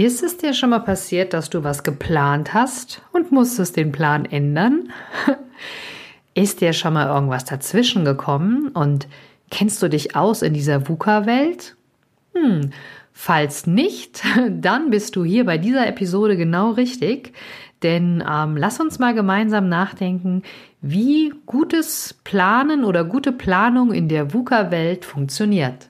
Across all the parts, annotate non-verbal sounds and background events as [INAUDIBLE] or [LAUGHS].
Ist es dir schon mal passiert, dass du was geplant hast und musstest den Plan ändern? [LAUGHS] Ist dir schon mal irgendwas dazwischen gekommen und kennst du dich aus in dieser VUCA-Welt? Hm, falls nicht, [LAUGHS] dann bist du hier bei dieser Episode genau richtig, denn ähm, lass uns mal gemeinsam nachdenken, wie gutes Planen oder gute Planung in der VUCA-Welt funktioniert.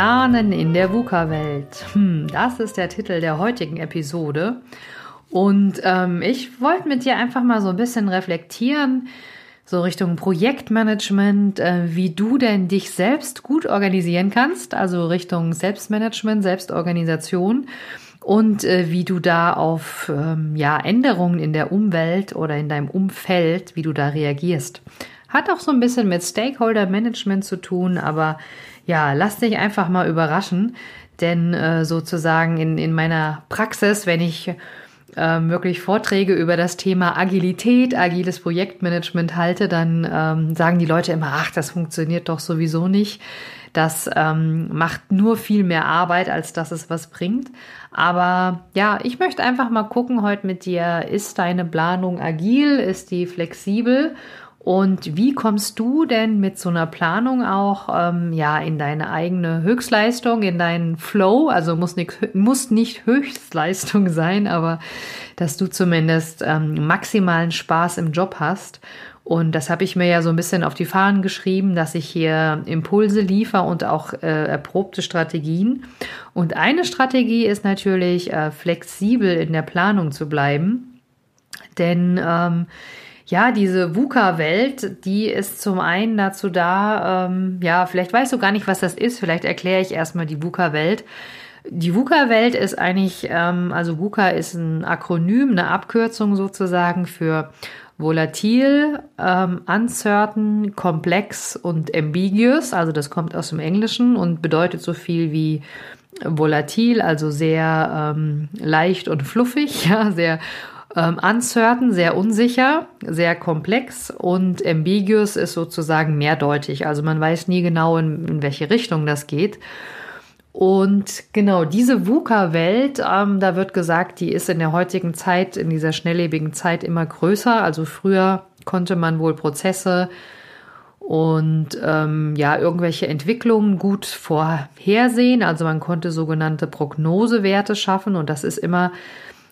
Planen in der VUCA-Welt. Hm, das ist der Titel der heutigen Episode. Und ähm, ich wollte mit dir einfach mal so ein bisschen reflektieren, so Richtung Projektmanagement, äh, wie du denn dich selbst gut organisieren kannst, also Richtung Selbstmanagement, Selbstorganisation und äh, wie du da auf ähm, ja, Änderungen in der Umwelt oder in deinem Umfeld, wie du da reagierst. Hat auch so ein bisschen mit Stakeholder Management zu tun, aber ja, lass dich einfach mal überraschen, denn äh, sozusagen in, in meiner Praxis, wenn ich äh, wirklich Vorträge über das Thema Agilität, agiles Projektmanagement halte, dann ähm, sagen die Leute immer, ach, das funktioniert doch sowieso nicht. Das ähm, macht nur viel mehr Arbeit, als dass es was bringt. Aber ja, ich möchte einfach mal gucken heute mit dir, ist deine Planung agil, ist die flexibel und wie kommst du denn mit so einer Planung auch ähm, ja in deine eigene Höchstleistung, in deinen Flow? Also muss nicht, muss nicht Höchstleistung [LAUGHS] sein, aber dass du zumindest ähm, maximalen Spaß im Job hast. Und das habe ich mir ja so ein bisschen auf die Fahnen geschrieben, dass ich hier Impulse liefere und auch äh, erprobte Strategien. Und eine Strategie ist natürlich, äh, flexibel in der Planung zu bleiben. Denn ähm, ja, diese VUCA-Welt, die ist zum einen dazu da, ähm, ja, vielleicht weißt du gar nicht, was das ist, vielleicht erkläre ich erstmal die VUCA-Welt. Die VUCA-Welt ist eigentlich, ähm, also VUCA ist ein Akronym, eine Abkürzung sozusagen für volatil, ähm, uncertain, komplex und ambiguous. Also das kommt aus dem Englischen und bedeutet so viel wie volatil, also sehr ähm, leicht und fluffig, [LAUGHS] ja, sehr ähm, uncertain, sehr unsicher, sehr komplex und ambiguous ist sozusagen mehrdeutig. Also man weiß nie genau, in, in welche Richtung das geht. Und genau diese VUCA-Welt, ähm, da wird gesagt, die ist in der heutigen Zeit, in dieser schnelllebigen Zeit immer größer. Also früher konnte man wohl Prozesse und ähm, ja irgendwelche Entwicklungen gut vorhersehen. Also man konnte sogenannte Prognosewerte schaffen und das ist immer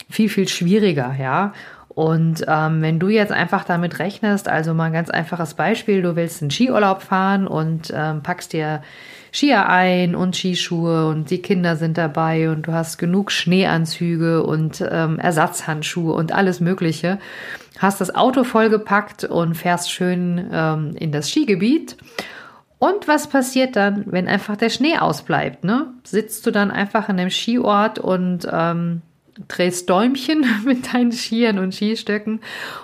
viel, viel schwieriger, ja. Und ähm, wenn du jetzt einfach damit rechnest, also mal ein ganz einfaches Beispiel, du willst einen Skiurlaub fahren und ähm, packst dir Skier ein und Skischuhe und die Kinder sind dabei und du hast genug Schneeanzüge und ähm, Ersatzhandschuhe und alles Mögliche, hast das Auto vollgepackt und fährst schön ähm, in das Skigebiet. Und was passiert dann, wenn einfach der Schnee ausbleibt? Ne? Sitzt du dann einfach an dem Skiort und ähm, drehst Däumchen [LAUGHS] mit deinen Skiern und Skistöcken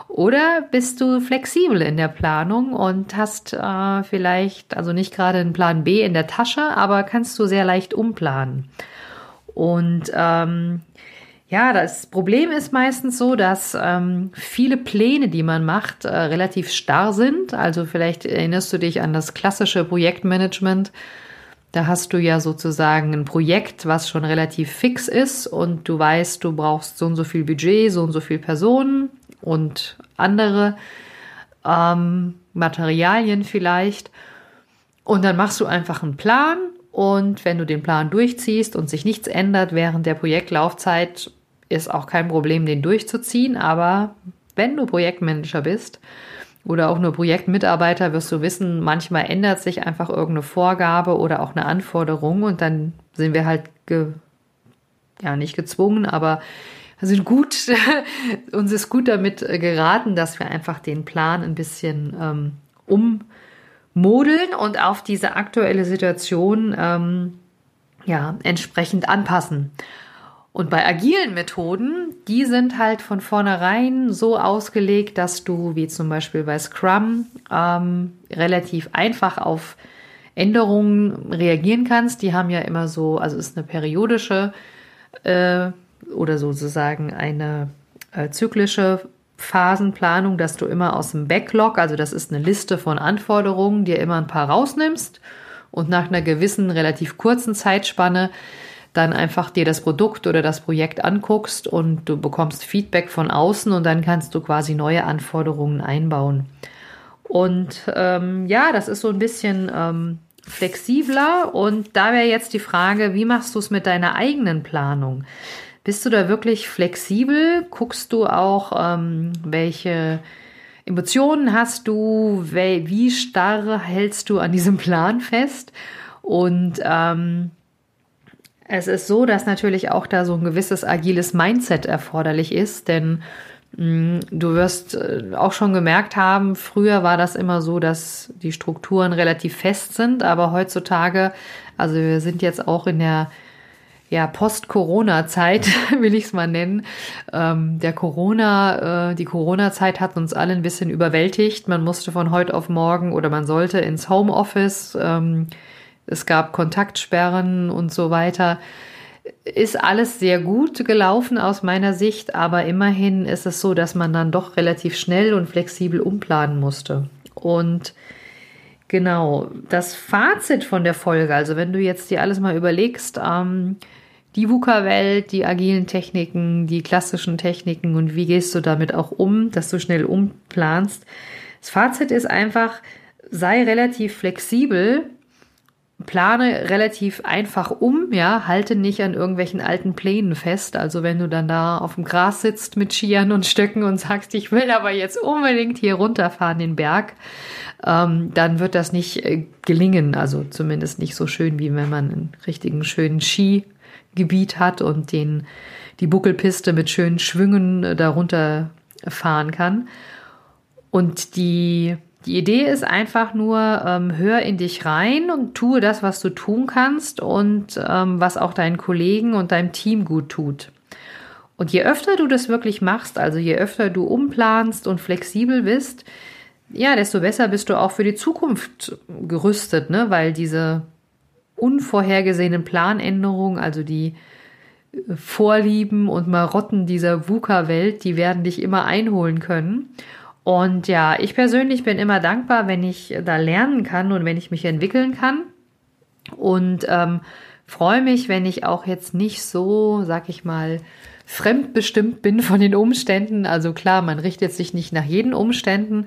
oder bist du flexibel in der Planung und hast äh, vielleicht, also nicht gerade einen Plan B in der Tasche, aber kannst du sehr leicht umplanen. Und ähm, ja, das Problem ist meistens so, dass ähm, viele Pläne, die man macht, äh, relativ starr sind. Also vielleicht erinnerst du dich an das klassische Projektmanagement da hast du ja sozusagen ein Projekt, was schon relativ fix ist und du weißt, du brauchst so und so viel Budget, so und so viel Personen und andere ähm, Materialien vielleicht. Und dann machst du einfach einen Plan und wenn du den Plan durchziehst und sich nichts ändert während der Projektlaufzeit, ist auch kein Problem, den durchzuziehen. Aber wenn du Projektmanager bist, oder auch nur Projektmitarbeiter wirst du wissen, manchmal ändert sich einfach irgendeine Vorgabe oder auch eine Anforderung und dann sind wir halt ge, ja nicht gezwungen, aber sind gut, [LAUGHS] uns ist gut damit geraten, dass wir einfach den Plan ein bisschen ähm, ummodeln und auf diese aktuelle Situation ähm, ja, entsprechend anpassen. Und bei agilen Methoden, die sind halt von vornherein so ausgelegt, dass du, wie zum Beispiel bei Scrum, ähm, relativ einfach auf Änderungen reagieren kannst. Die haben ja immer so, also ist eine periodische äh, oder sozusagen eine äh, zyklische Phasenplanung, dass du immer aus dem Backlog, also das ist eine Liste von Anforderungen, dir immer ein paar rausnimmst und nach einer gewissen relativ kurzen Zeitspanne dann einfach dir das Produkt oder das Projekt anguckst und du bekommst Feedback von außen und dann kannst du quasi neue Anforderungen einbauen. Und ähm, ja, das ist so ein bisschen ähm, flexibler und da wäre jetzt die Frage, wie machst du es mit deiner eigenen Planung? Bist du da wirklich flexibel? Guckst du auch, ähm, welche Emotionen hast du? Wie starr hältst du an diesem Plan fest? Und ähm, es ist so, dass natürlich auch da so ein gewisses agiles Mindset erforderlich ist, denn mm, du wirst äh, auch schon gemerkt haben, früher war das immer so, dass die Strukturen relativ fest sind, aber heutzutage, also wir sind jetzt auch in der ja, Post-Corona-Zeit, [LAUGHS] will ich es mal nennen. Ähm, der Corona, äh, die Corona-Zeit hat uns alle ein bisschen überwältigt. Man musste von heute auf morgen oder man sollte ins Homeoffice. Ähm, es gab Kontaktsperren und so weiter. Ist alles sehr gut gelaufen aus meiner Sicht, aber immerhin ist es so, dass man dann doch relativ schnell und flexibel umplanen musste. Und genau, das Fazit von der Folge, also wenn du jetzt dir alles mal überlegst, ähm, die VUCA-Welt, die agilen Techniken, die klassischen Techniken und wie gehst du damit auch um, dass du schnell umplanst. Das Fazit ist einfach, sei relativ flexibel plane relativ einfach um, ja, halte nicht an irgendwelchen alten Plänen fest. Also wenn du dann da auf dem Gras sitzt mit Skiern und Stöcken und sagst, ich will aber jetzt unbedingt hier runterfahren den Berg, ähm, dann wird das nicht äh, gelingen. Also zumindest nicht so schön, wie wenn man einen richtigen schönen Skigebiet hat und den, die Buckelpiste mit schönen Schwüngen äh, darunter fahren kann. Und die die Idee ist einfach nur, ähm, hör in dich rein und tue das, was du tun kannst und ähm, was auch deinen Kollegen und deinem Team gut tut. Und je öfter du das wirklich machst, also je öfter du umplanst und flexibel bist, ja, desto besser bist du auch für die Zukunft gerüstet, ne? weil diese unvorhergesehenen Planänderungen, also die äh, Vorlieben und Marotten dieser VUCA-Welt, die werden dich immer einholen können. Und ja, ich persönlich bin immer dankbar, wenn ich da lernen kann und wenn ich mich entwickeln kann. Und ähm, freue mich, wenn ich auch jetzt nicht so, sag ich mal, fremdbestimmt bin von den Umständen. Also klar, man richtet sich nicht nach jeden Umständen,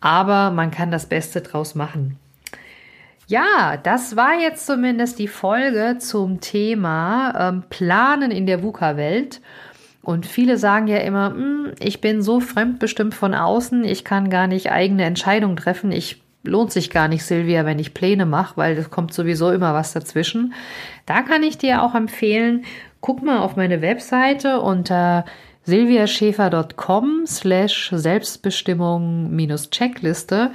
aber man kann das Beste draus machen. Ja, das war jetzt zumindest die Folge zum Thema ähm, Planen in der VUCA-Welt. Und viele sagen ja immer, hm, ich bin so fremdbestimmt von außen, ich kann gar nicht eigene Entscheidungen treffen. Ich lohnt sich gar nicht, Silvia, wenn ich Pläne mache, weil es kommt sowieso immer was dazwischen. Da kann ich dir auch empfehlen, guck mal auf meine Webseite unter silviaschäfer.com slash Selbstbestimmung minus Checkliste.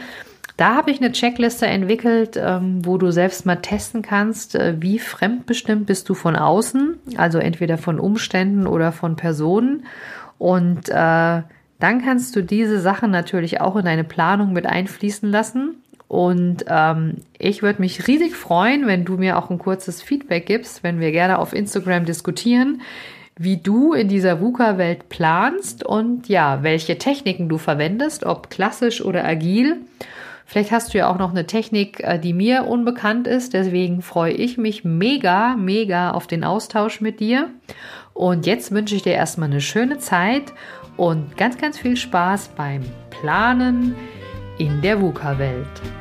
Da habe ich eine Checkliste entwickelt, ähm, wo du selbst mal testen kannst, äh, wie fremdbestimmt bist du von außen, also entweder von Umständen oder von Personen. Und äh, dann kannst du diese Sachen natürlich auch in deine Planung mit einfließen lassen. Und ähm, ich würde mich riesig freuen, wenn du mir auch ein kurzes Feedback gibst, wenn wir gerne auf Instagram diskutieren, wie du in dieser VUCA-Welt planst und ja, welche Techniken du verwendest, ob klassisch oder agil. Vielleicht hast du ja auch noch eine Technik, äh, die mir unbekannt ist. Deswegen freue ich mich mega, mega auf den Austausch mit dir. Und jetzt wünsche ich dir erstmal eine schöne Zeit und ganz, ganz viel Spaß beim Planen in der VUCA-Welt.